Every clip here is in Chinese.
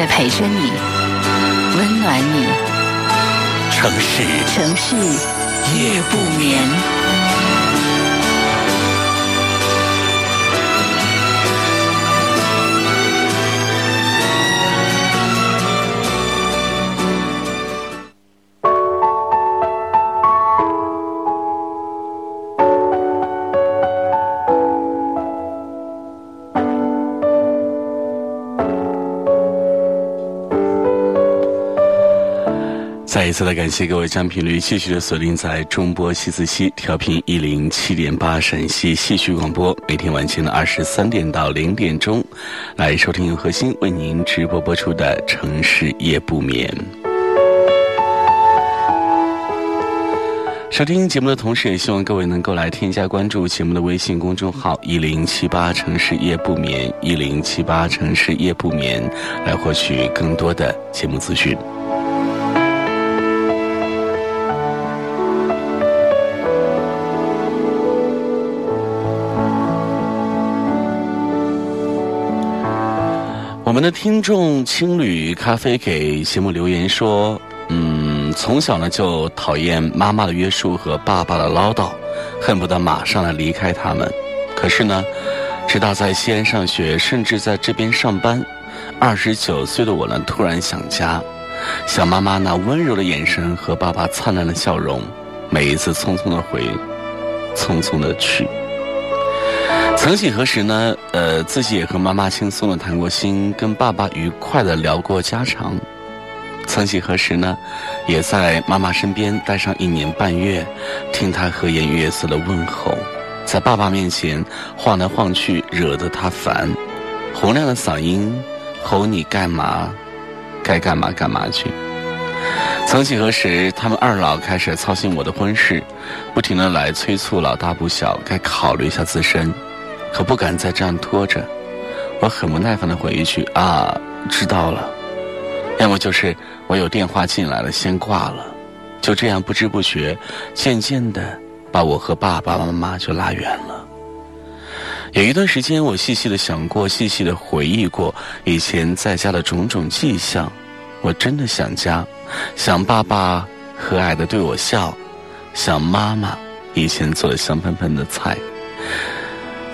在陪着你，温暖你。城市，城市夜不眠。一次的感谢各位将频率继续的锁定在中波西子西调频一零七点八陕西戏曲广播，每天晚间的二十三点到零点钟，来收听由核心为您直播播出的城市夜不眠。收听节目的同时，也希望各位能够来添加关注节目的微信公众号一零七八城市夜不眠一零七八城市夜不眠，来获取更多的节目资讯。们的听众青旅咖啡给节目留言说：“嗯，从小呢就讨厌妈妈的约束和爸爸的唠叨，恨不得马上来离开他们。可是呢，直到在西安上学，甚至在这边上班，二十九岁的我呢，突然想家，想妈妈那温柔的眼神和爸爸灿烂的笑容。每一次匆匆的回，匆匆的去。”曾几何时呢？呃，自己也和妈妈轻松的谈过心，跟爸爸愉快的聊过家常。曾几何时呢？也在妈妈身边待上一年半月，听她和颜悦色的问候，在爸爸面前晃来晃去，惹得他烦，洪亮的嗓音吼你干嘛？该干嘛干嘛去。曾几何时，他们二老开始操心我的婚事，不停的来催促老大不小，该考虑一下自身。可不敢再这样拖着，我很不耐烦的回一句：“啊，知道了。”要么就是我有电话进来了，先挂了。就这样不知不觉，渐渐的把我和爸爸妈妈就拉远了。有一段时间，我细细的想过，细细的回忆过以前在家的种种迹象。我真的想家，想爸爸和蔼的对我笑，想妈妈以前做的香喷喷的菜。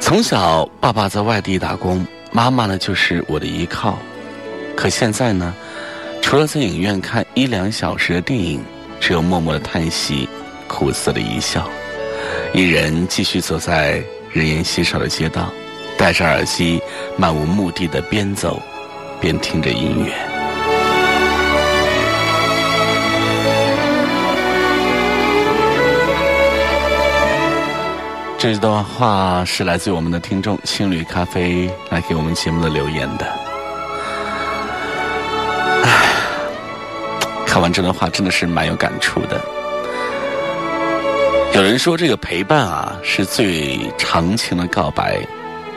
从小，爸爸在外地打工，妈妈呢就是我的依靠。可现在呢，除了在影院看一两小时的电影，只有默默的叹息，苦涩的一笑，一人继续走在人烟稀少的街道，戴着耳机，漫无目的的边走，边听着音乐。这段话是来自于我们的听众青旅咖啡来给我们节目的留言的。看完这段话真的是蛮有感触的。有人说这个陪伴啊是最长情的告白，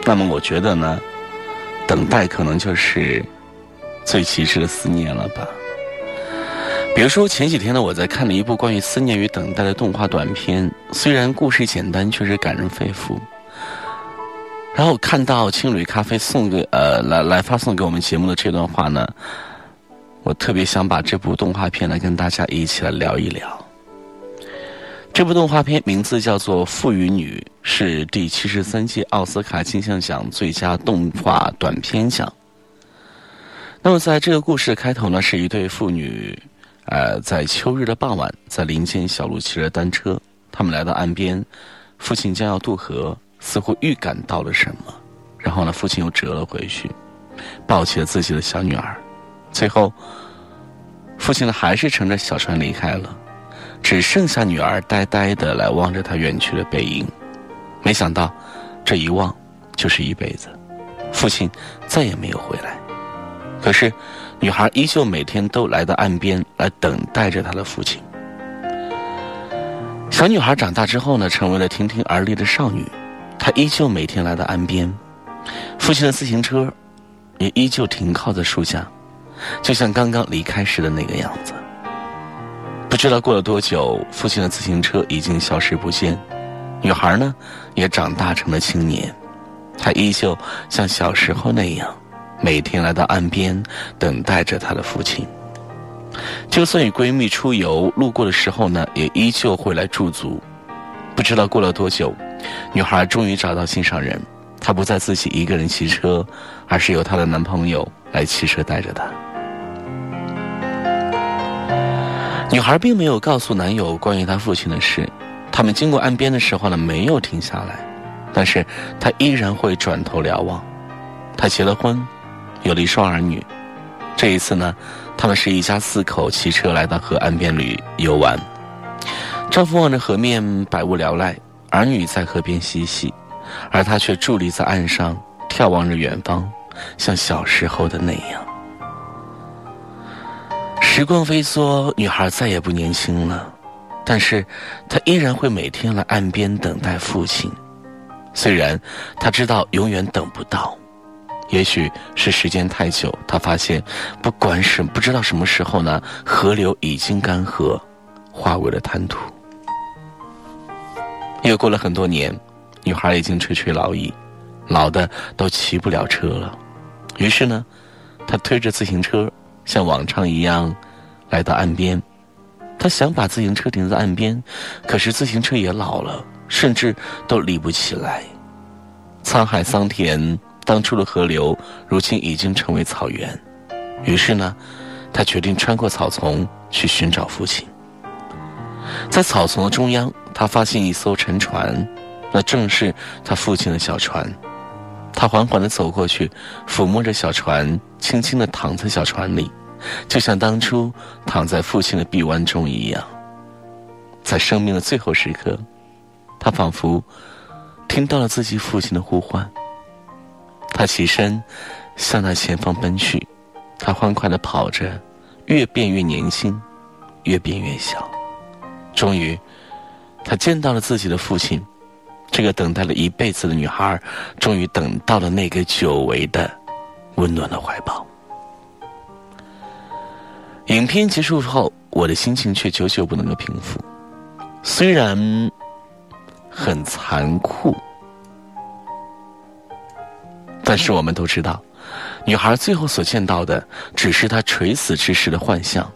那么我觉得呢，等待可能就是最极致的思念了吧。比如说前几天呢，我在看了一部关于思念与等待的动画短片，虽然故事简单，却是感人肺腑。然后看到青旅咖啡送给呃来来发送给我们节目的这段话呢，我特别想把这部动画片来跟大家一起来聊一聊。这部动画片名字叫做《父与女》，是第七十三届奥斯卡金像奖最佳动画短片奖。那么在这个故事的开头呢，是一对父女。呃，在秋日的傍晚，在林间小路骑着单车，他们来到岸边，父亲将要渡河，似乎预感到了什么，然后呢，父亲又折了回去，抱起了自己的小女儿，最后，父亲呢还是乘着小船离开了，只剩下女儿呆呆的来望着他远去的背影，没想到，这一望就是一辈子，父亲再也没有回来。可是，女孩依旧每天都来到岸边来等待着她的父亲。小女孩长大之后呢，成为了亭亭而立的少女，她依旧每天来到岸边，父亲的自行车也依旧停靠在树下，就像刚刚离开时的那个样子。不知道过了多久，父亲的自行车已经消失不见，女孩呢也长大成了青年，她依旧像小时候那样，每天来到岸边等待着她的父亲。就算与闺蜜出游路过的时候呢，也依旧会来驻足。不知道过了多久，女孩终于找到心上人，她不再自己一个人骑车，而是由她的男朋友来骑车带着她。女孩并没有告诉男友关于她父亲的事，他们经过岸边的时候呢，没有停下来，但是她依然会转头瞭望。她结了婚，有了一双儿女，这一次呢，他们是一家四口骑车来到河岸边旅游玩。丈夫望着河面百无聊赖，儿女在河边嬉戏，而她却伫立在岸上眺望着远方，像小时候的那样。时光飞梭，女孩再也不年轻了，但是她依然会每天来岸边等待父亲。虽然她知道永远等不到，也许是时间太久，他发现不管什不知道什么时候呢，河流已经干涸，化为了滩涂。又过了很多年，女孩已经垂垂老矣，老的都骑不了车了。于是呢，她推着自行车，像往常一样。来到岸边，他想把自行车停在岸边，可是自行车也老了，甚至都立不起来。沧海桑田，当初的河流，如今已经成为草原。于是呢，他决定穿过草丛去寻找父亲。在草丛的中央，他发现一艘沉船，那正是他父亲的小船。他缓缓地走过去，抚摸着小船，轻轻地躺在小船里。就像当初躺在父亲的臂弯中一样，在生命的最后时刻，他仿佛听到了自己父亲的呼唤。他起身向那前方奔去，他欢快的跑着，越变越年轻，越变越小。终于，他见到了自己的父亲。这个等待了一辈子的女孩，终于等到了那个久违的、温暖的怀抱。影片结束后，我的心情却久久不能够平复。虽然很残酷，但是我们都知道，女孩最后所见到的只是她垂死之时的幻象。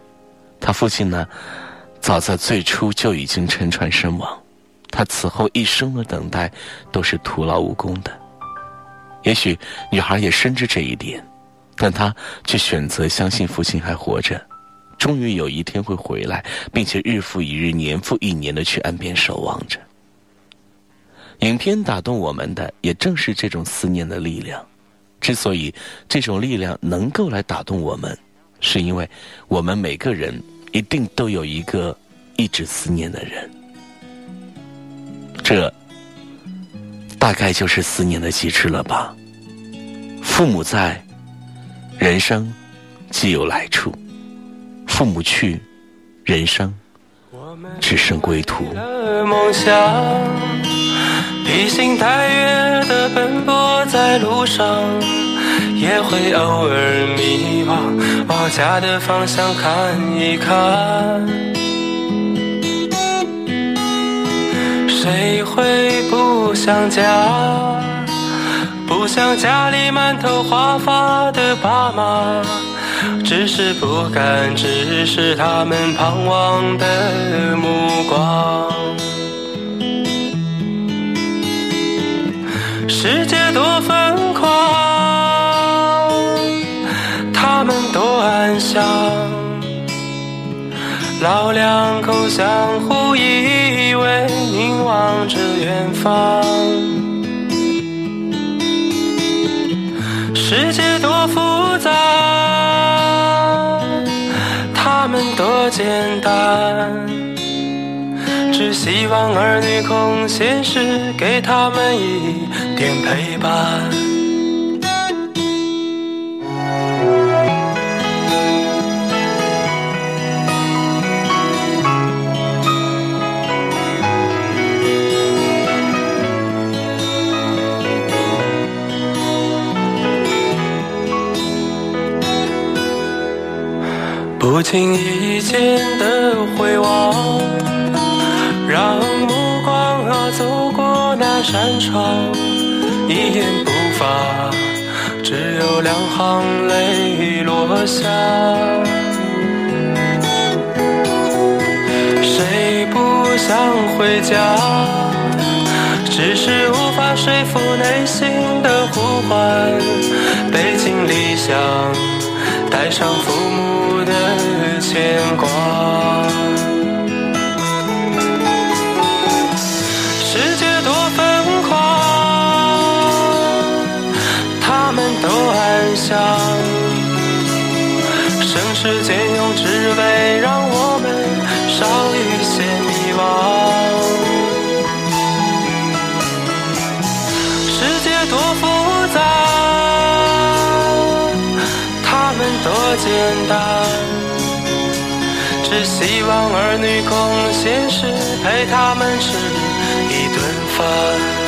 她父亲呢，早在最初就已经沉船身亡。她此后一生的等待都是徒劳无功的。也许女孩也深知这一点，但她却选择相信父亲还活着。终于有一天会回来，并且日复一日、年复一年的去岸边守望着。影片打动我们的，也正是这种思念的力量。之所以这种力量能够来打动我们，是因为我们每个人一定都有一个一直思念的人。这大概就是思念的极致了吧。父母在，人生既有来处。父母去，人生只剩归途。梦想，披星戴月的奔波在路上，也会偶尔迷惘，往家的方向看一看。谁会不想家？不想家里满头花发的爸妈。只是不敢直视他们盼望的目光。世界多疯狂，他们多安详，老两口相互依偎，凝望着远方。世界多复杂。他们多简单，只希望儿女空闲时给他们一愿陪伴。不经意间的回望让目光啊走过那扇窗。一言不发，只有两行泪落下。谁不想回家？只是无法说服内心的呼唤，背井离乡，带上父母的牵挂。只为让我们少一些迷惘。多复杂，他们多简单，只希望儿女空闲时陪他们吃一顿饭。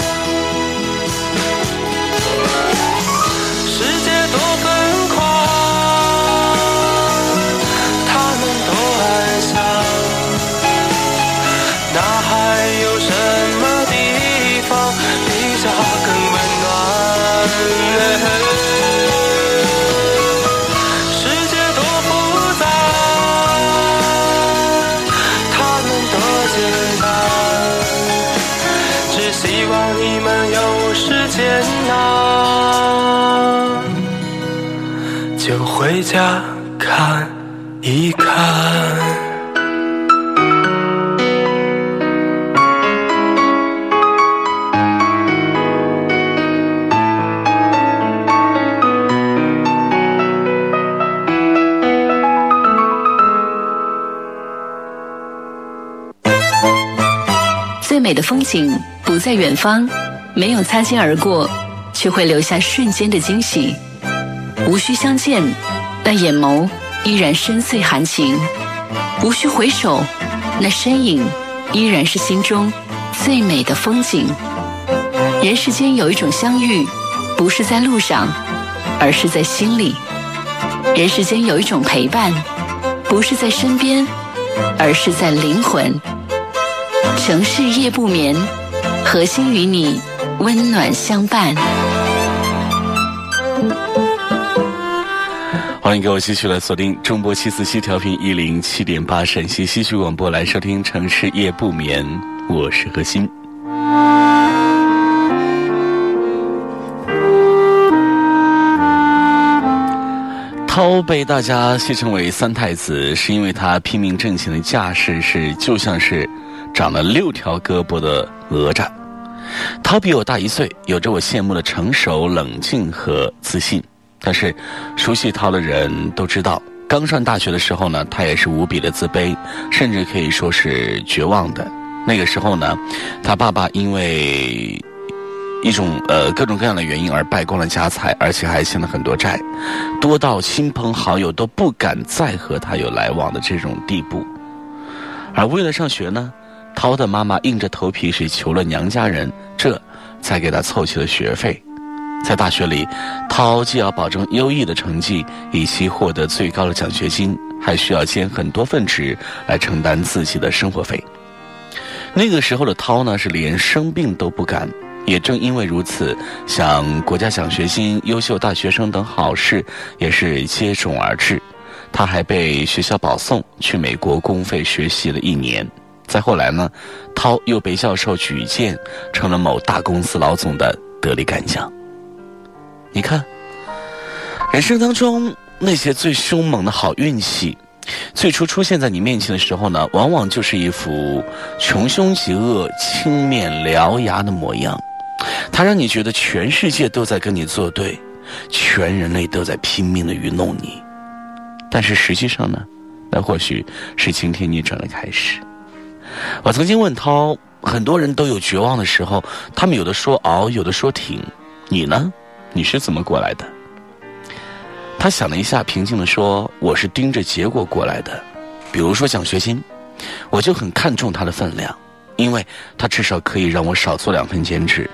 家看一看。最美的风景不在远方，没有擦肩而过，却会留下瞬间的惊喜。无需相见，那眼眸依然深邃含情；无需回首，那身影依然是心中最美的风景。人世间有一种相遇，不是在路上，而是在心里；人世间有一种陪伴，不是在身边，而是在灵魂。城市夜不眠，核心与你温暖相伴。欢迎各位继续来锁定中波七四七调频一零七点八陕西戏曲广播来收听《城市夜不眠》，我是何欣。涛被大家戏称为三太子，是因为他拼命挣钱的架势是就像是。长了六条胳膊的哪吒，涛比我大一岁，有着我羡慕的成熟、冷静和自信。但是，熟悉涛的人都知道，刚上大学的时候呢，他也是无比的自卑，甚至可以说是绝望的。那个时候呢，他爸爸因为一种呃各种各样的原因而败光了家财，而且还欠了很多债，多到亲朋好友都不敢再和他有来往的这种地步。而为了上学呢。涛的妈妈硬着头皮是求了娘家人，这才给他凑齐了学费。在大学里，涛既要保证优异的成绩，以期获得最高的奖学金，还需要兼很多份职来承担自己的生活费。那个时候的涛呢，是连生病都不敢。也正因为如此，像国家奖学金、优秀大学生等好事也是接踵而至。他还被学校保送去美国公费学习了一年。再后来呢，涛又被教授举荐，成了某大公司老总的得力干将。你看，人生当中那些最凶猛的好运气，最初出现在你面前的时候呢，往往就是一副穷凶极恶、青面獠牙的模样。它让你觉得全世界都在跟你作对，全人类都在拼命的愚弄你。但是实际上呢，那或许是晴天逆转的开始。我曾经问涛，很多人都有绝望的时候，他们有的说熬，有的说挺，你呢？你是怎么过来的？他想了一下，平静的说：“我是盯着结果过来的。比如说奖学金，我就很看重它的分量，因为它至少可以让我少做两份兼职。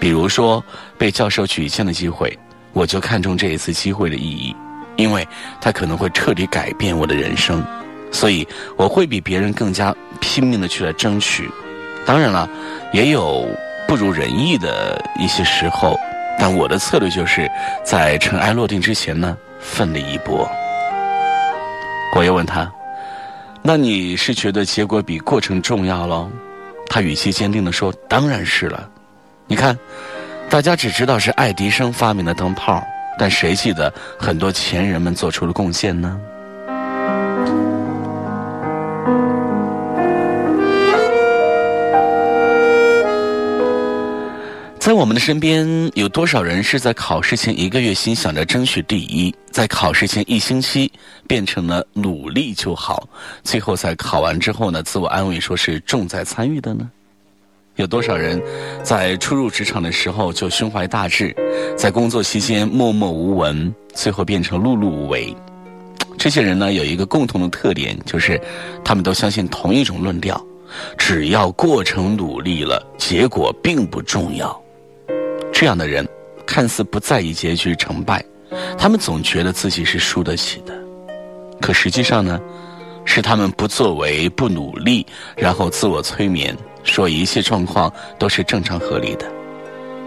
比如说被教授举荐的机会，我就看重这一次机会的意义。因为它可能会彻底改变我的人生，所以我会比别人更加拼命的去来争取。当然了，也有不如人意的一些时候，但我的策略就是在尘埃落定之前呢，奋力一搏。我又问他：“那你是觉得结果比过程重要喽？”他语气坚定的说：“当然是了。你看，大家只知道是爱迪生发明的灯泡，但谁记得很多前人们做出的贡献呢？”在我们的身边，有多少人是在考试前一个月心想着争取第一，在考试前一星期变成了努力就好，最后在考完之后呢，自我安慰说是重在参与的呢？有多少人在初入职场的时候就胸怀大志，在工作期间默默无闻，最后变成碌碌无为？这些人呢，有一个共同的特点，就是他们都相信同一种论调：只要过程努力了，结果并不重要。这样的人，看似不在意结局成败，他们总觉得自己是输得起的。可实际上呢，是他们不作为、不努力，然后自我催眠，说一切状况都是正常合理的。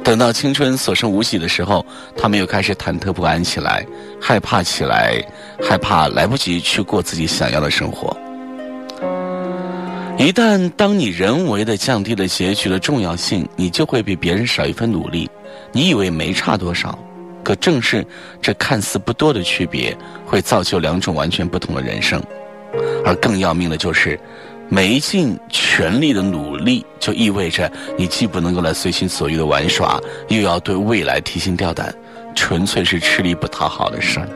等到青春所剩无几的时候，他们又开始忐忑不安起来，害怕起来，害怕来不及去过自己想要的生活。一旦当你人为的降低了结局的重要性，你就会比别人少一份努力。你以为没差多少，可正是这看似不多的区别，会造就两种完全不同的人生。而更要命的就是，没尽全力的努力，就意味着你既不能够来随心所欲的玩耍，又要对未来提心吊胆，纯粹是吃力不讨好的事儿。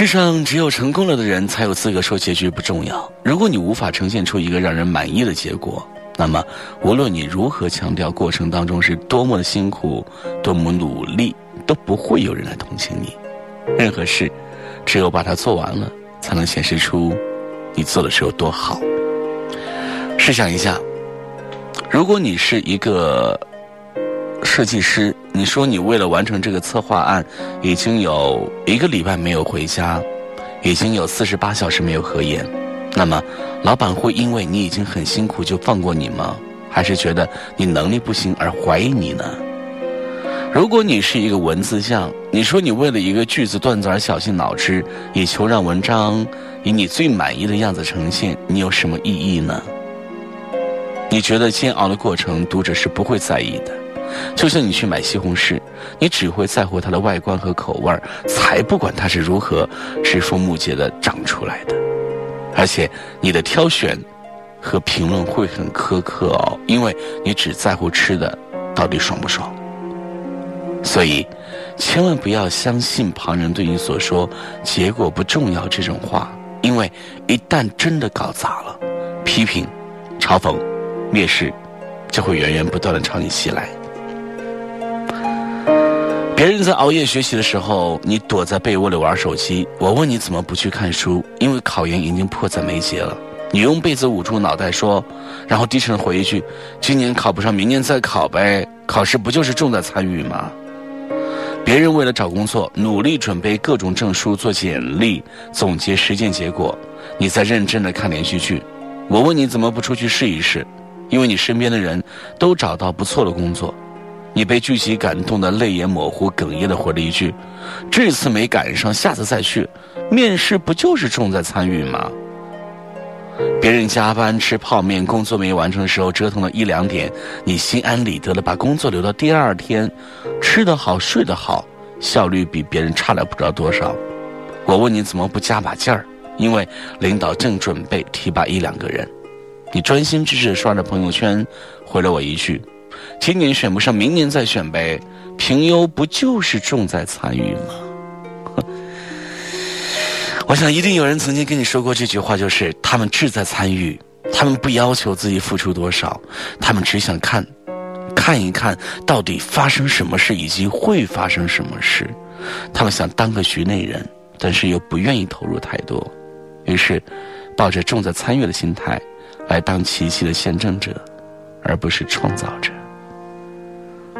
世上只有成功了的人才有资格说结局不重要。如果你无法呈现出一个让人满意的结果，那么无论你如何强调过程当中是多么的辛苦、多么努力，都不会有人来同情你。任何事，只有把它做完了，才能显示出你做的是有多好。试想一下，如果你是一个设计师。你说你为了完成这个策划案，已经有一个礼拜没有回家，已经有四十八小时没有合眼，那么，老板会因为你已经很辛苦就放过你吗？还是觉得你能力不行而怀疑你呢？如果你是一个文字匠，你说你为了一个句子段子而绞尽脑汁，以求让文章以你最满意的样子呈现，你有什么意义呢？你觉得煎熬的过程，读者是不会在意的。就像你去买西红柿，你只会在乎它的外观和口味儿，才不管它是如何枝繁木节的长出来的。而且你的挑选和评论会很苛刻哦，因为你只在乎吃的到底爽不爽。所以，千万不要相信旁人对你所说“结果不重要”这种话，因为一旦真的搞砸了，批评、嘲讽、蔑视就会源源不断的朝你袭来。别人在熬夜学习的时候，你躲在被窝里玩手机。我问你怎么不去看书？因为考研已经迫在眉睫了。你用被子捂住脑袋说，然后低沉回一句：“今年考不上，明年再考呗。考试不就是重在参与吗？”别人为了找工作，努力准备各种证书、做简历、总结实践结果，你在认真的看连续剧。我问你怎么不出去试一试？因为你身边的人都找到不错的工作。你被剧集感动的泪眼模糊，哽咽的回了一句：“这次没赶上，下次再去。”面试不就是重在参与吗？别人加班吃泡面，工作没完成的时候折腾了一两点，你心安理得的把工作留到第二天，吃得好，睡得好，效率比别人差了不知道多少。我问你怎么不加把劲儿？因为领导正准备提拔一两个人，你专心致志刷着朋友圈，回了我一句。今年选不上，明年再选呗。评优不就是重在参与吗？我想一定有人曾经跟你说过这句话，就是他们志在参与，他们不要求自己付出多少，他们只想看，看一看到底发生什么事，以及会发生什么事。他们想当个局内人，但是又不愿意投入太多，于是抱着重在参与的心态来当奇迹的见证者，而不是创造者。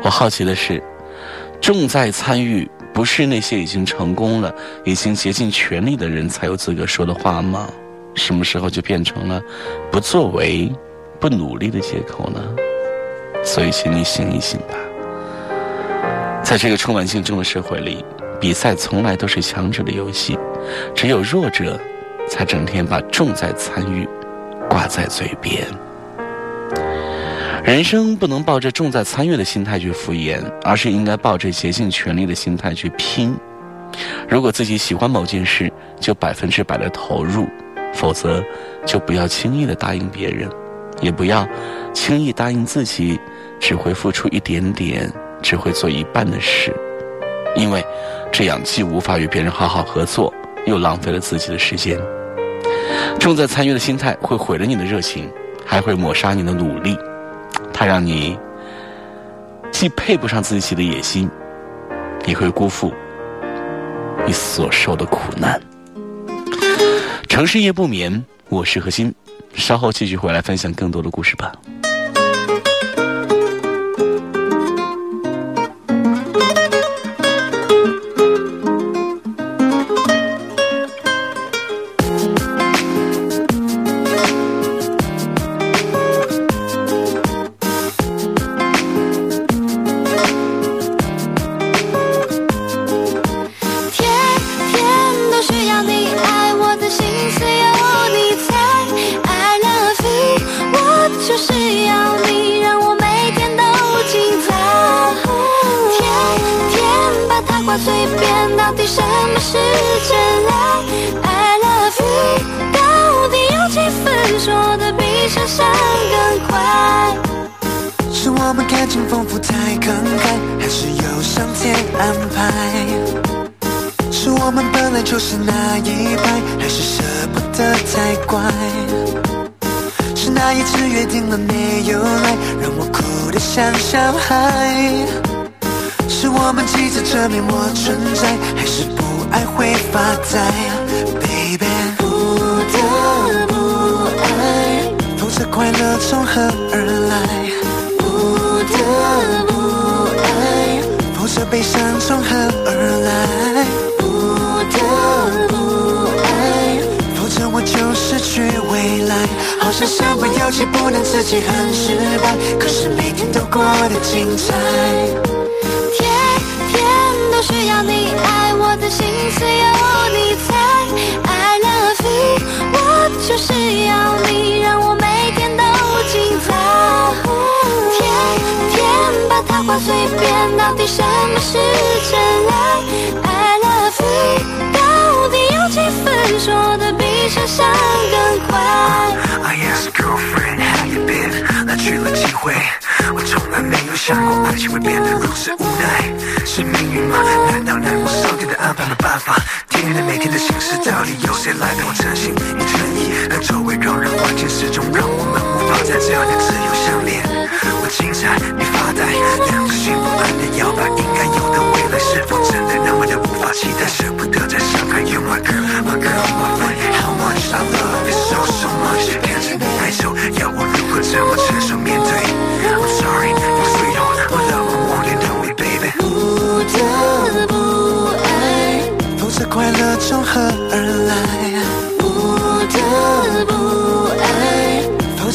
我好奇的是，重在参与不是那些已经成功了、已经竭尽全力的人才有资格说的话吗？什么时候就变成了不作为、不努力的借口呢？所以，请你醒一醒吧。在这个充满竞争的社会里，比赛从来都是强者的游戏，只有弱者才整天把重在参与挂在嘴边。人生不能抱着重在参与的心态去敷衍，而是应该抱着竭尽全力的心态去拼。如果自己喜欢某件事，就百分之百的投入；否则，就不要轻易的答应别人，也不要轻易答应自己只会付出一点点、只会做一半的事，因为这样既无法与别人好好合作，又浪费了自己的时间。重在参与的心态会毁了你的热情，还会抹杀你的努力。它让你既配不上自己的野心，也会辜负你所受的苦难。城市夜不眠，我是何心，稍后继续回来分享更多的故事吧。幸福太慷慨，还是有上天安排？是我们本来就是那一派，还是舍不得太乖？是那一次约定了没有来，让我哭得像小孩？是我们急着证明我存在，还是不爱会发呆？Baby，不得不爱，否则快乐从何而来？身不，能自己很失败，可是每天都过得精彩。天天都需要你爱，我的心思有你猜。I love you，我就是要你，让我每天都精彩。天天把它挂嘴边，到底什么是真爱说的比想象更快？I ask girlfriend how you been，那去了几回，我从来没有想过爱情会变得如此无奈，是命运吗？难道难过上天的安排没办法？天天的每天的心事，到底由谁来陪我真心你诚意？但周围让人环境始终让我们放在这样自由相恋。我精彩，你发呆，两个心不安的摇摆，应该有的未来是否真的那么的无法期待？舍不得再伤害，You my girl, my girl, my friend, how much I love you so so much。看着你挥手要我如何怎么承受面对？I'm sorry, you sweet heart, my love, I want it, tell me, baby。不得不爱，否则快乐从何而来？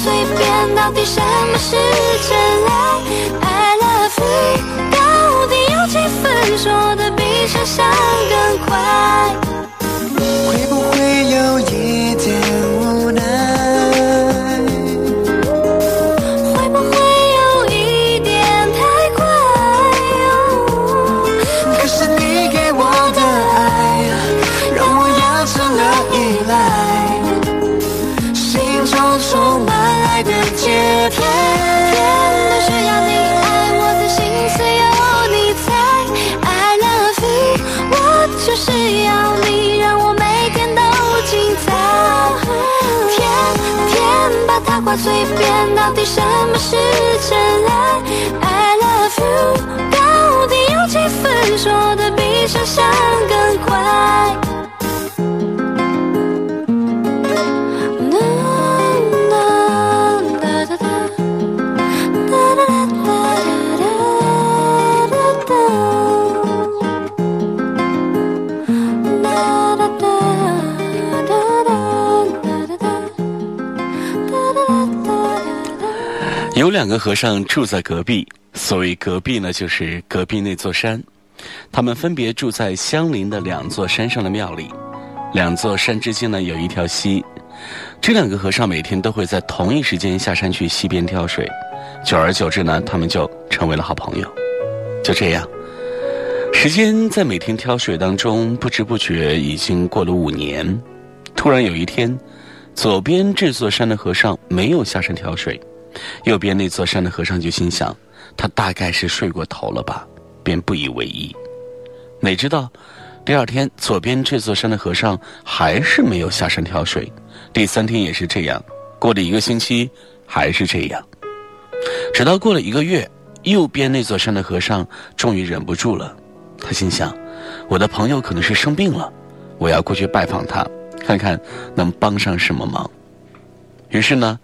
随便，到底什么是真爱？I love you，到底有几分说的比想象更快？会不会有一到底什么是真爱？I love you，到底有几分说的比想象更快？有两个和尚住在隔壁，所谓隔壁呢，就是隔壁那座山。他们分别住在相邻的两座山上的庙里，两座山之间呢有一条溪。这两个和尚每天都会在同一时间下山去溪边挑水，久而久之呢，他们就成为了好朋友。就这样，时间在每天挑水当中不知不觉已经过了五年。突然有一天，左边这座山的和尚没有下山挑水。右边那座山的和尚就心想，他大概是睡过头了吧，便不以为意。哪知道，第二天左边这座山的和尚还是没有下山挑水，第三天也是这样，过了一个星期还是这样，直到过了一个月，右边那座山的和尚终于忍不住了，他心想，我的朋友可能是生病了，我要过去拜访他，看看能帮上什么忙。于是呢。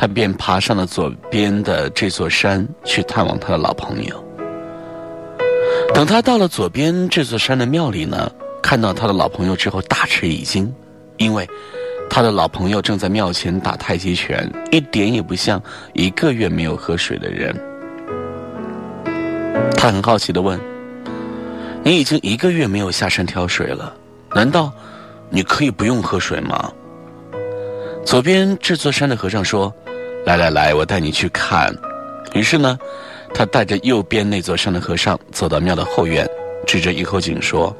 他便爬上了左边的这座山，去探望他的老朋友。等他到了左边这座山的庙里呢，看到他的老朋友之后，大吃一惊，因为他的老朋友正在庙前打太极拳，一点也不像一个月没有喝水的人。他很好奇的问：“你已经一个月没有下山挑水了，难道你可以不用喝水吗？”左边这座山的和尚说。来来来，我带你去看。于是呢，他带着右边那座山的和尚走到庙的后院，指着一口井说：“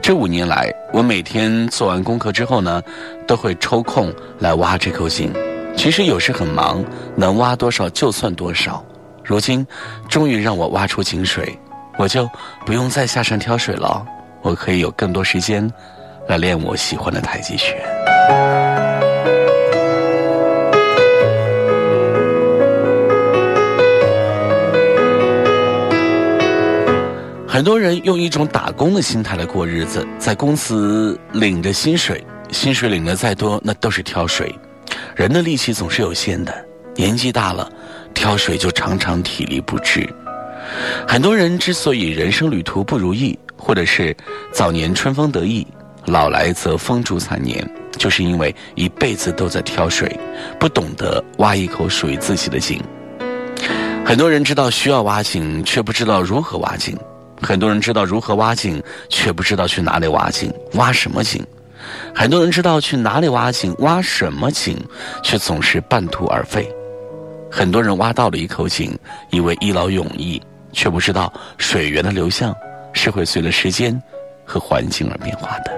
这五年来，我每天做完功课之后呢，都会抽空来挖这口井。其实有时很忙，能挖多少就算多少。如今终于让我挖出井水，我就不用再下山挑水了。我可以有更多时间来练我喜欢的太极拳。”很多人用一种打工的心态来过日子，在公司领着薪水，薪水领的再多，那都是挑水。人的力气总是有限的，年纪大了，挑水就常常体力不支。很多人之所以人生旅途不如意，或者是早年春风得意，老来则风烛残年，就是因为一辈子都在挑水，不懂得挖一口属于自己的井。很多人知道需要挖井，却不知道如何挖井。很多人知道如何挖井，却不知道去哪里挖井，挖什么井；很多人知道去哪里挖井，挖什么井，却总是半途而废。很多人挖到了一口井，以为一劳永逸，却不知道水源的流向是会随着时间和环境而变化的。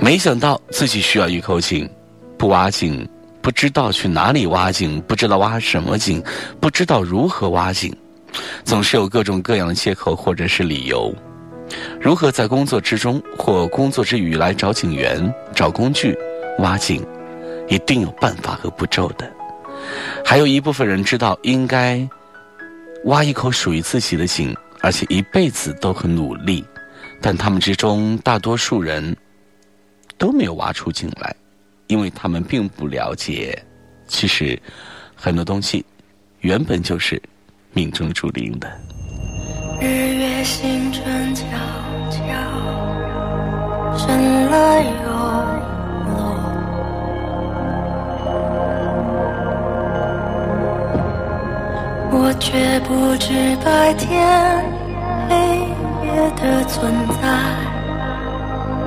没想到自己需要一口井，不挖井，不知道去哪里挖井，不知道挖什么井，不知道如何挖井。总是有各种各样的借口或者是理由，如何在工作之中或工作之余来找警员、找工具、挖井，一定有办法和步骤的。还有一部分人知道应该挖一口属于自己的井，而且一辈子都很努力，但他们之中大多数人都没有挖出井来，因为他们并不了解，其实很多东西原本就是。命中注定的。日月星辰悄悄升了又落，我却不知白天黑夜的存在，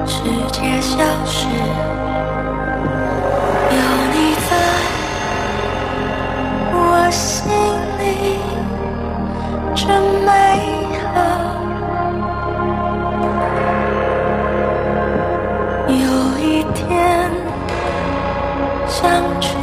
世界消失，有你在我心里。真美好。有一天，想成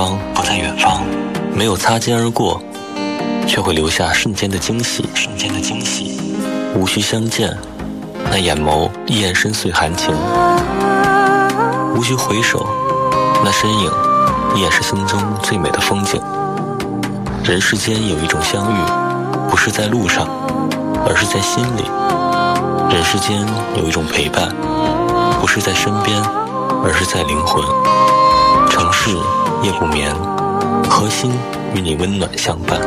方，不在远方，没有擦肩而过，却会留下瞬间的惊喜，瞬间的惊喜。无需相见，那眼眸一眼深邃含情；无需回首，那身影一眼是心中最美的风景。人世间有一种相遇，不是在路上，而是在心里；人世间有一种陪伴，不是在身边，而是在灵魂。城市夜不眠，核心与你温暖相伴。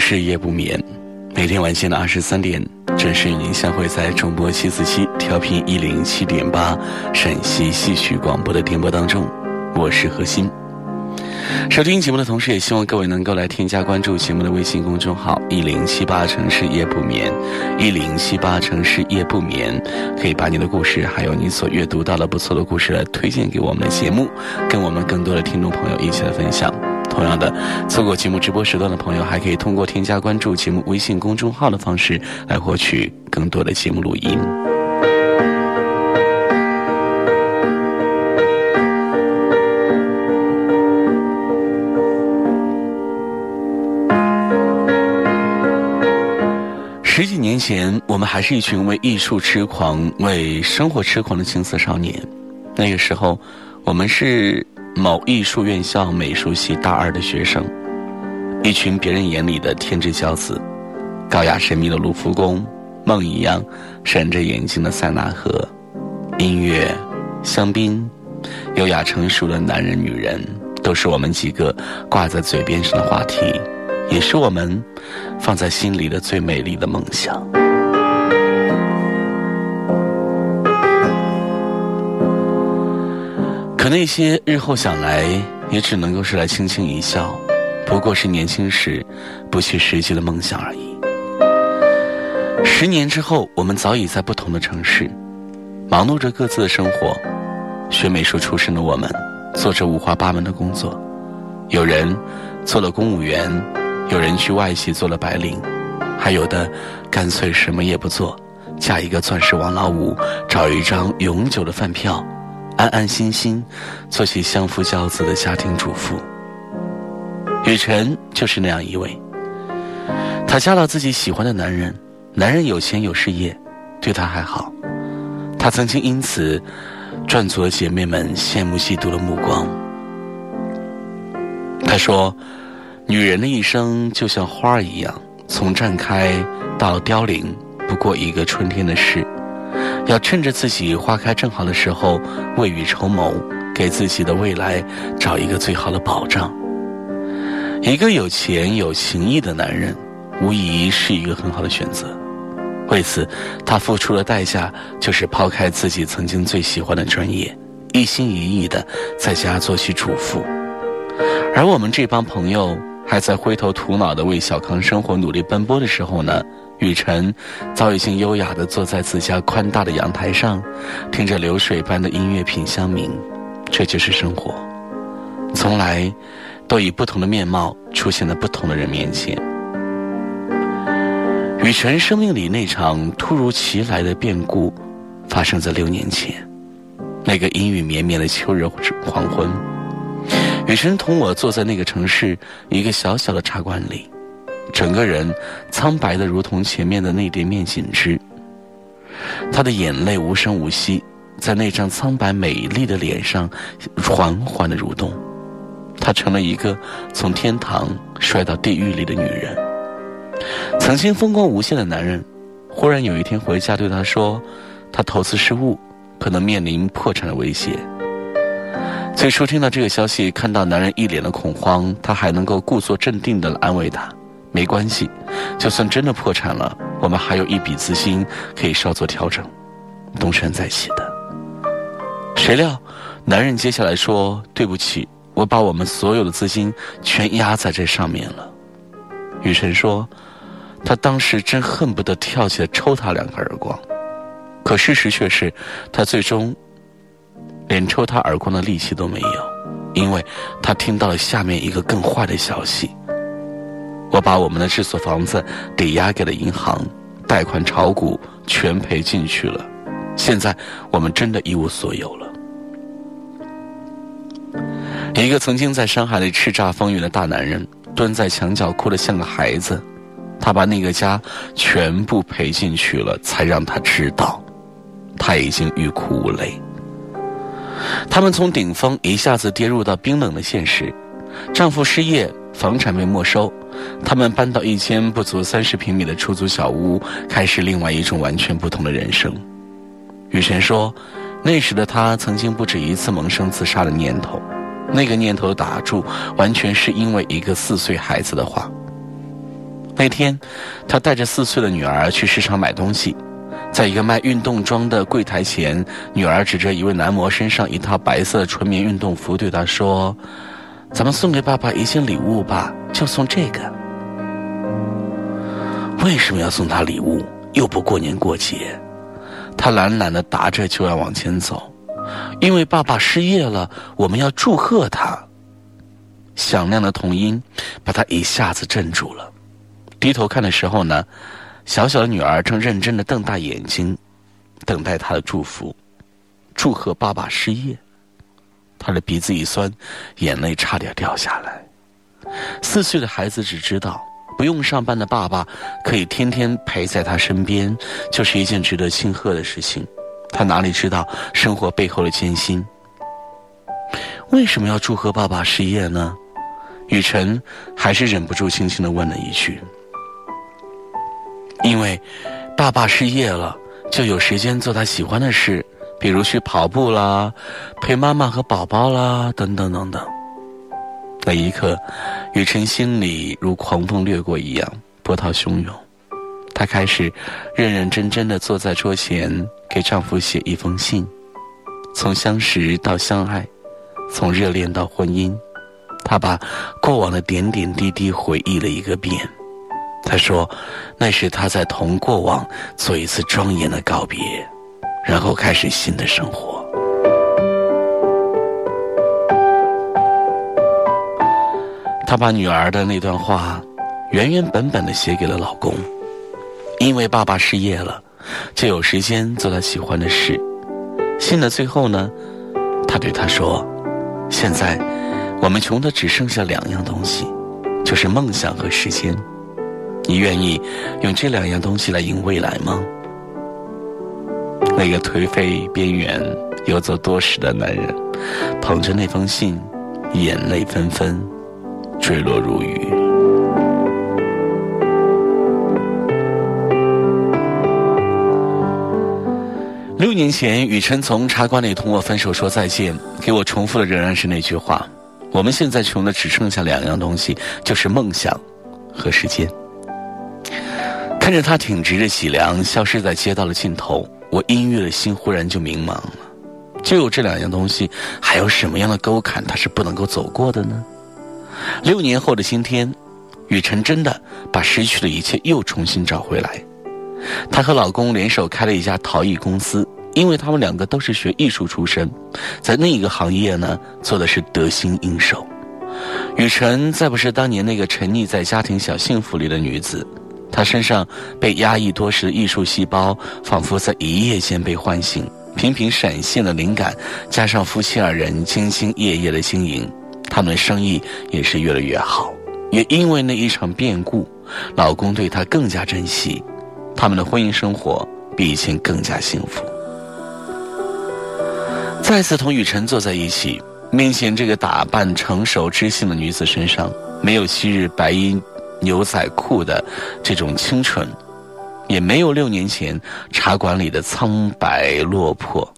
是夜不眠，每天晚间的二十三点准时与您相会在中波七四七调频一零七点八陕西戏曲广播的电波当中，我是何鑫。收听节目的同时，也希望各位能够来添加关注节目的微信公众号“一零七八城市夜不眠”，一零七八城市夜不眠，可以把你的故事，还有你所阅读到的不错的故事来推荐给我们的节目，跟我们更多的听众朋友一起来分享。同样的，错过节目直播时段的朋友，还可以通过添加关注节目微信公众号的方式来获取更多的节目录音。十几年前，我们还是一群为艺术痴狂、为生活痴狂的青涩少年。那个时候，我们是。某艺术院校美术系大二的学生，一群别人眼里的天之骄子，高雅神秘的卢浮宫，梦一样闪着眼睛的塞纳河，音乐、香槟，优雅成熟的男人女人，都是我们几个挂在嘴边上的话题，也是我们放在心里的最美丽的梦想。可那些日后想来，也只能够是来轻轻一笑，不过是年轻时不切实际的梦想而已。十年之后，我们早已在不同的城市，忙碌着各自的生活。学美术出身的我们，做着五花八门的工作，有人做了公务员，有人去外企做了白领，还有的干脆什么也不做，嫁一个钻石王老五，找一张永久的饭票。安安心心做起相夫教子的家庭主妇。雨辰就是那样一位。她嫁了自己喜欢的男人，男人有钱有事业，对她还好。她曾经因此赚足了姐妹们羡慕嫉妒的目光。她说：“女人的一生就像花儿一样，从绽开到凋零，不过一个春天的事。”要趁着自己花开正好的时候，未雨绸缪，给自己的未来找一个最好的保障。一个有钱有情义的男人，无疑是一个很好的选择。为此，他付出的代价就是抛开自己曾经最喜欢的专业，一心一意的在家做起主妇。而我们这帮朋友还在灰头土脑的为小康生活努力奔波的时候呢？雨辰早已经优雅地坐在自家宽大的阳台上，听着流水般的音乐品香茗。这就是生活，从来都以不同的面貌出现在不同的人面前。雨辰生命里那场突如其来的变故，发生在六年前，那个阴雨绵绵的秋日黄昏。雨辰同我坐在那个城市一个小小的茶馆里。整个人苍白的如同前面的那叠面锦纸，他的眼泪无声无息，在那张苍白美丽的脸上缓缓的蠕动。她成了一个从天堂摔到地狱里的女人。曾经风光无限的男人，忽然有一天回家对她说：“他投资失误，可能面临破产的威胁。”最初听到这个消息，看到男人一脸的恐慌，她还能够故作镇定的安慰他。没关系，就算真的破产了，我们还有一笔资金可以稍作调整，东山再起的。谁料，男人接下来说：“对不起，我把我们所有的资金全压在这上面了。”雨辰说：“他当时真恨不得跳起来抽他两个耳光，可事实却是，他最终连抽他耳光的力气都没有，因为他听到了下面一个更坏的消息：我把我们的这所房子抵押给了银行，贷款炒股全赔进去了，现在我们真的一无所有了。一个曾经在山海里叱咤风云的大男人，蹲在墙角哭得像个孩子。他把那个家全部赔进去了，才让他知道，他已经欲哭无泪。他们从顶峰一下子跌入到冰冷的现实，丈夫失业，房产被没收，他们搬到一间不足三十平米的出租小屋，开始另外一种完全不同的人生。雨辰说，那时的他曾经不止一次萌生自杀的念头。那个念头打住，完全是因为一个四岁孩子的话。那天，他带着四岁的女儿去市场买东西，在一个卖运动装的柜台前，女儿指着一位男模身上一套白色纯棉运动服，对他说：“咱们送给爸爸一件礼物吧，就送这个。”为什么要送他礼物？又不过年过节。他懒懒的答着，就要往前走。因为爸爸失业了，我们要祝贺他。响亮的童音把他一下子镇住了。低头看的时候呢，小小的女儿正认真的瞪大眼睛，等待他的祝福，祝贺爸爸失业。他的鼻子一酸，眼泪差点掉下来。四岁的孩子只知道，不用上班的爸爸可以天天陪在他身边，就是一件值得庆贺的事情。他哪里知道生活背后的艰辛？为什么要祝贺爸爸失业呢？雨辰还是忍不住轻轻的问了一句：“因为爸爸失业了，就有时间做他喜欢的事，比如去跑步啦，陪妈妈和宝宝啦，等等等等。”那一刻，雨辰心里如狂风掠过一样，波涛汹涌。她开始认认真真的坐在桌前。给丈夫写一封信，从相识到相爱，从热恋到婚姻，她把过往的点点滴滴回忆了一个遍。她说，那是她在同过往做一次庄严的告别，然后开始新的生活。她把女儿的那段话原原本本的写给了老公，因为爸爸失业了。就有时间做他喜欢的事。信的最后呢，他对他说：“现在我们穷的只剩下两样东西，就是梦想和时间。你愿意用这两样东西来赢未来吗？”那个颓废边缘、游走多时的男人，捧着那封信，眼泪纷纷，坠落如雨。六年前，雨辰从茶馆里同我分手说再见，给我重复的仍然是那句话：我们现在穷的只剩下两样东西，就是梦想和时间。看着他挺直着脊梁消失在街道的尽头，我阴郁的心忽然就明茫了。就有这两样东西，还有什么样的沟坎他是不能够走过的呢？六年后的今天，雨辰真的把失去的一切又重新找回来。她和老公联手开了一家陶艺公司，因为他们两个都是学艺术出身，在那一个行业呢，做的是得心应手。雨辰再不是当年那个沉溺在家庭小幸福里的女子，她身上被压抑多时的艺术细胞，仿佛在一夜间被唤醒，频频闪现的灵感，加上夫妻二人兢兢业业的经营，他们的生意也是越来越好。也因为那一场变故，老公对她更加珍惜。他们的婚姻生活比以前更加幸福。再次同雨辰坐在一起，面前这个打扮成熟知性的女子身上，没有昔日白衣牛仔裤的这种清纯，也没有六年前茶馆里的苍白落魄。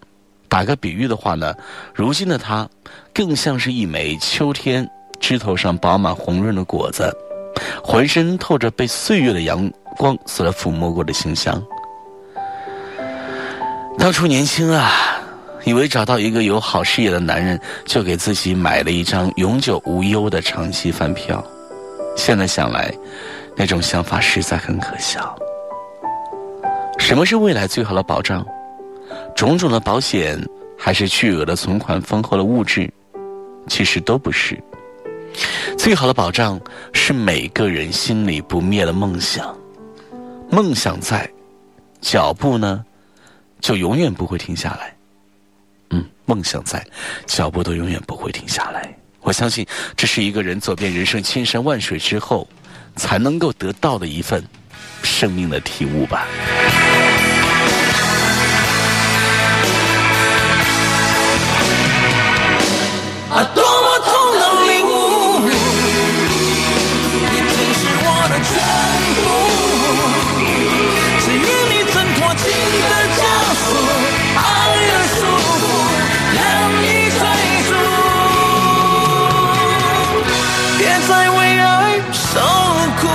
打个比喻的话呢，如今的他，更像是一枚秋天枝头上饱满红润的果子，浑身透着被岁月的阳。光所抚摸过的清香。当初年轻啊，以为找到一个有好事业的男人，就给自己买了一张永久无忧的长期饭票。现在想来，那种想法实在很可笑。什么是未来最好的保障？种种的保险，还是巨额的存款丰厚的物质，其实都不是。最好的保障是每个人心里不灭的梦想。梦想在，脚步呢，就永远不会停下来。嗯，梦想在，脚步都永远不会停下来。我相信，这是一个人走遍人生千山万水之后，才能够得到的一份生命的体悟吧。在为爱受苦。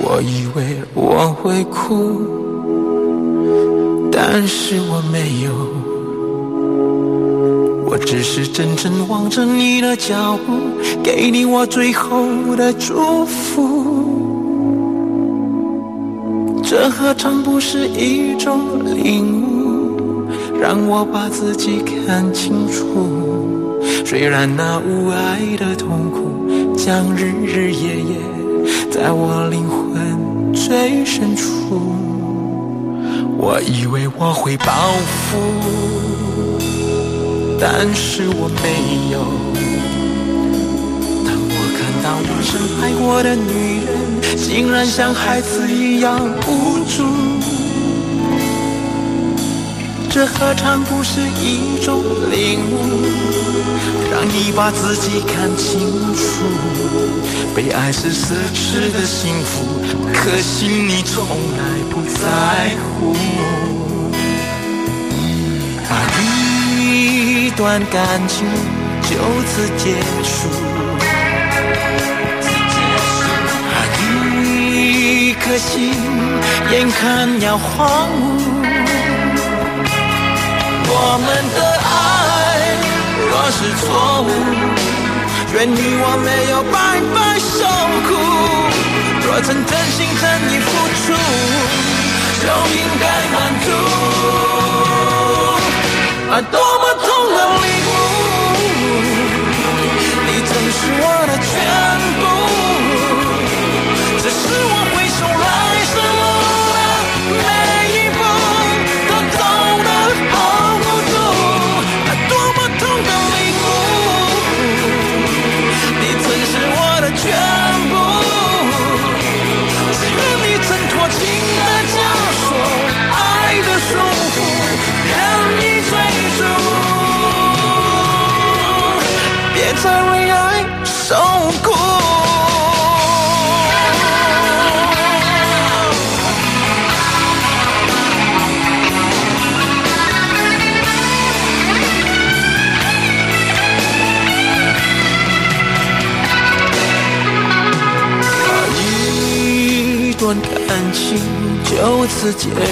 我以为我会哭，但是我没有。我只是真正望着你的脚步，给你我最后的祝福。这何尝不是一种领悟，让我把自己看清楚。虽然那无爱的痛苦，将日日夜夜在我灵魂最深处。我以为我会报复。但是我没有。当我看到我深爱过的女人，竟然像孩子一样无助，这何尝不是一种领悟，让你把自己看清楚。被爱是奢侈的幸福，可惜你从来不在乎。啊，一段感情就此结束，啊，一颗心眼看要荒芜。我们的爱若是错误，愿你我没有白白受苦。若曾真心真意付出，就应该满足。啊，多么痛的领悟！你曾是我的全部，就此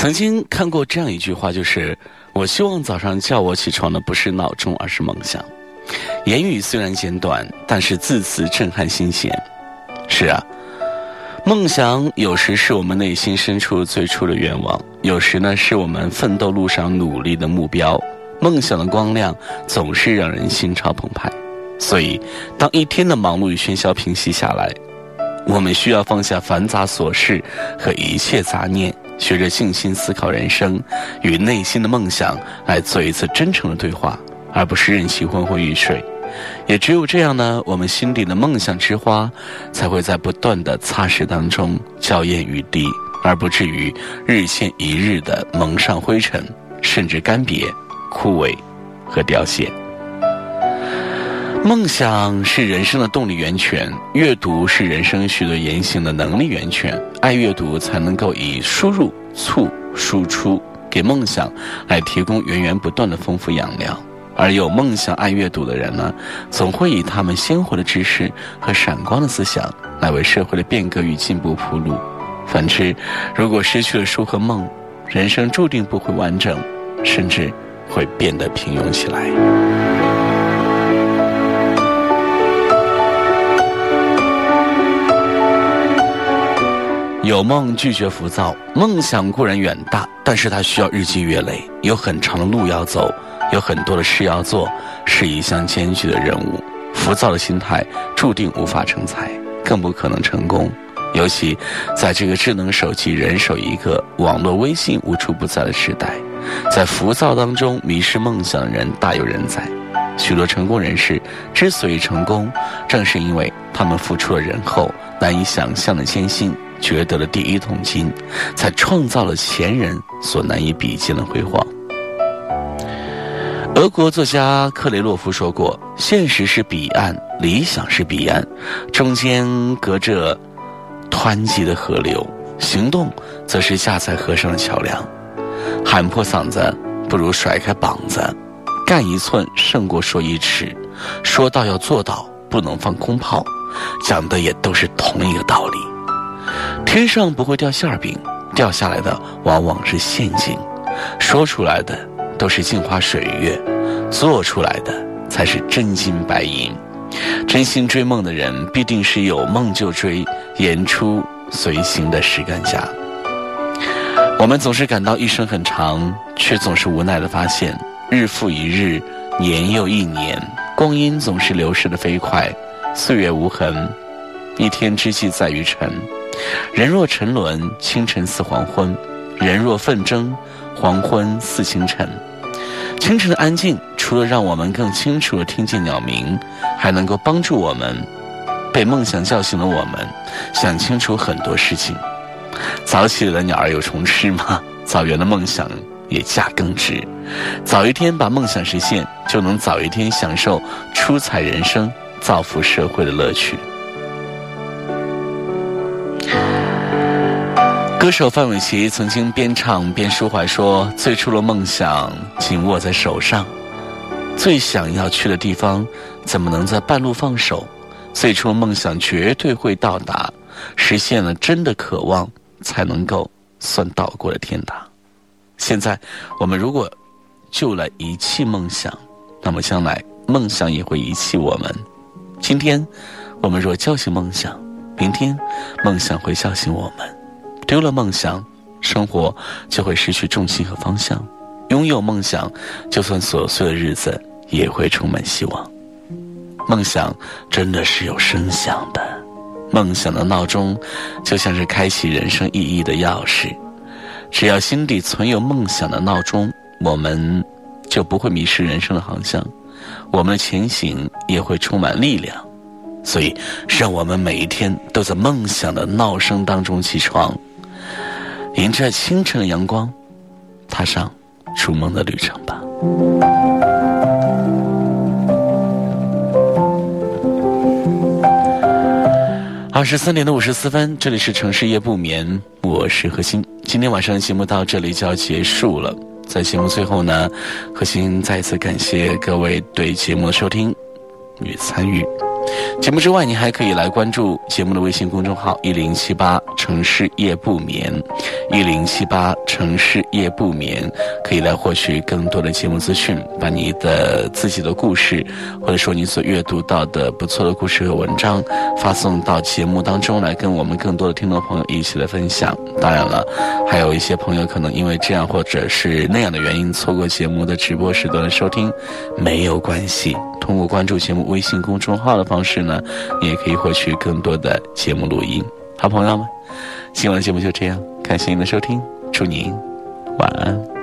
曾经看过这样一句话，就是我希望早上叫我起床的不是闹钟，而是梦想。言语虽然简短，但是字词震撼心弦。是啊，梦想有时是我们内心深处最初的愿望，有时呢是我们奋斗路上努力的目标。梦想的光亮总是让人心潮澎湃。所以，当一天的忙碌与喧嚣平息下来，我们需要放下繁杂琐事和一切杂念，学着静心思考人生，与内心的梦想来做一次真诚的对话。而不是任其昏昏欲睡，也只有这样呢，我们心底的梦想之花才会在不断的擦拭当中娇艳欲滴，而不至于日现一日的蒙上灰尘，甚至干瘪、枯萎和凋谢。梦想是人生的动力源泉，阅读是人生许多言行的能力源泉。爱阅读才能够以输入促输出，给梦想来提供源源不断的丰富养料。而有梦想、爱阅读的人呢，总会以他们鲜活的知识和闪光的思想，来为社会的变革与进步铺路。反之，如果失去了书和梦，人生注定不会完整，甚至会变得平庸起来。有梦拒绝浮躁，梦想固然远大，但是它需要日积月累，有很长的路要走。有很多的事要做，是一项艰巨的任务。浮躁的心态注定无法成才，更不可能成功。尤其在这个智能手机人手一个、网络微信无处不在的时代，在浮躁当中迷失梦想的人大有人在。许多成功人士之所以成功，正是因为他们付出了人后难以想象的艰辛，掘得了第一桶金，才创造了前人所难以比肩的辉煌。俄国作家克雷洛夫说过：“现实是彼岸，理想是彼岸，中间隔着湍急的河流；行动则是架在河上的桥梁。喊破嗓子不如甩开膀子，干一寸胜过说一尺。说到要做到，不能放空炮，讲的也都是同一个道理。天上不会掉馅儿饼，掉下来的往往是陷阱。说出来的。”都是镜花水月，做出来的才是真金白银。真心追梦的人，必定是有梦就追、言出随行的实干家。我们总是感到一生很长，却总是无奈的发现，日复一日，年又一年，光阴总是流逝的飞快，岁月无痕。一天之计在于晨，人若沉沦，清晨似黄昏；人若奋争，黄昏似清晨。清晨的安静，除了让我们更清楚地听见鸟鸣，还能够帮助我们被梦想叫醒了。我们想清楚很多事情。早起的鸟儿有虫吃吗？早园的梦想也价更值。早一天把梦想实现，就能早一天享受出彩人生、造福社会的乐趣。歌手范玮琪曾经边唱边抒怀说：“最初的梦想紧握在手上，最想要去的地方怎么能在半路放手？最初的梦想绝对会到达，实现了真的渴望，才能够算到过了天堂。现在，我们如果就来遗弃梦想，那么将来梦想也会遗弃我们。今天，我们若叫醒梦想，明天梦想会叫醒我们。”丢了梦想，生活就会失去重心和方向；拥有梦想，就算琐碎的日子也会充满希望。梦想真的是有声响的，梦想的闹钟就像是开启人生意义的钥匙。只要心底存有梦想的闹钟，我们就不会迷失人生的航向，我们的前行也会充满力量。所以，让我们每一天都在梦想的闹声当中起床。迎着清晨的阳光，踏上逐梦的旅程吧。二十三点的五十四分，这里是城市夜不眠，我是何欣。今天晚上的节目到这里就要结束了，在节目最后呢，何欣再次感谢各位对节目的收听与参与。节目之外，你还可以来关注节目的微信公众号“一零七八城市夜不眠”，一零七八城市夜不眠，可以来获取更多的节目资讯，把你的自己的故事，或者说你所阅读到的不错的故事和文章，发送到节目当中来，跟我们更多的听众朋友一起来分享。当然了，还有一些朋友可能因为这样或者是那样的原因，错过节目的直播时段的收听，没有关系。通过关注节目微信公众号的方式呢，你也可以获取更多的节目录音。好朋友们，今晚的节目就这样，感谢您的收听，祝您晚安。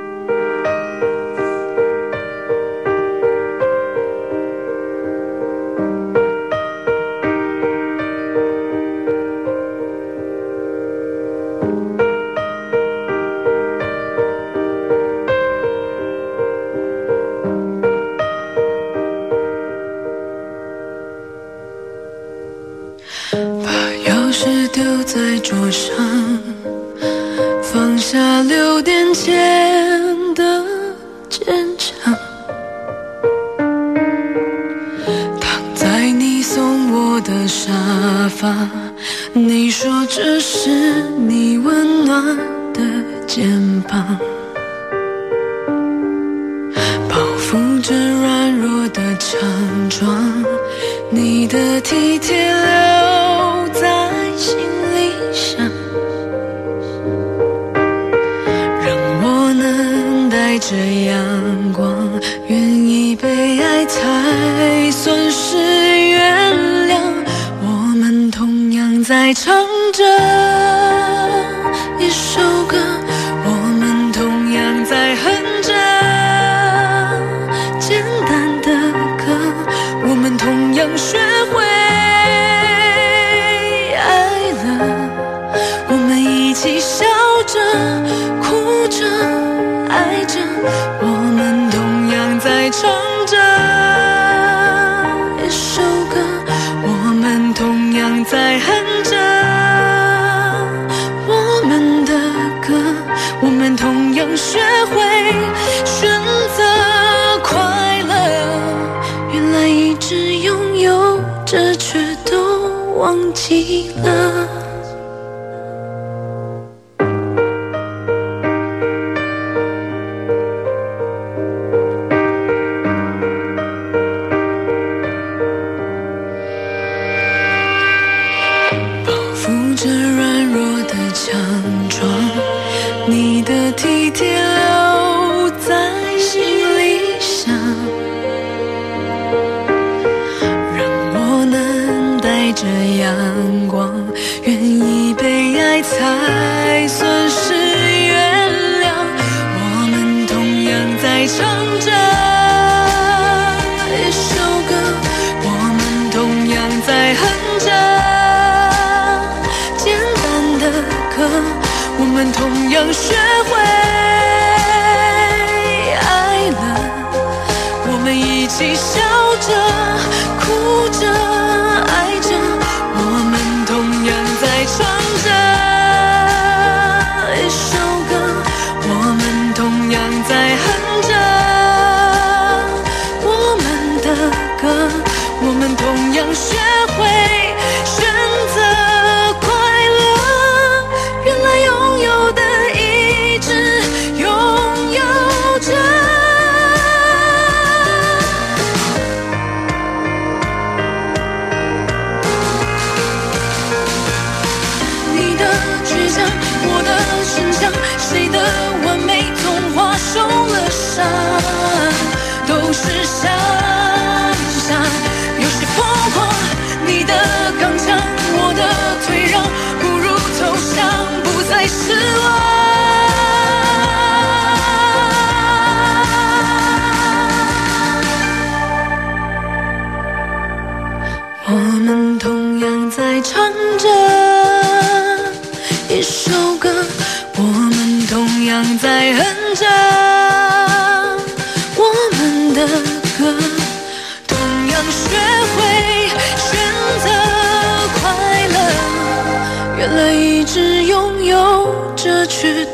起了。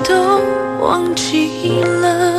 都忘记了。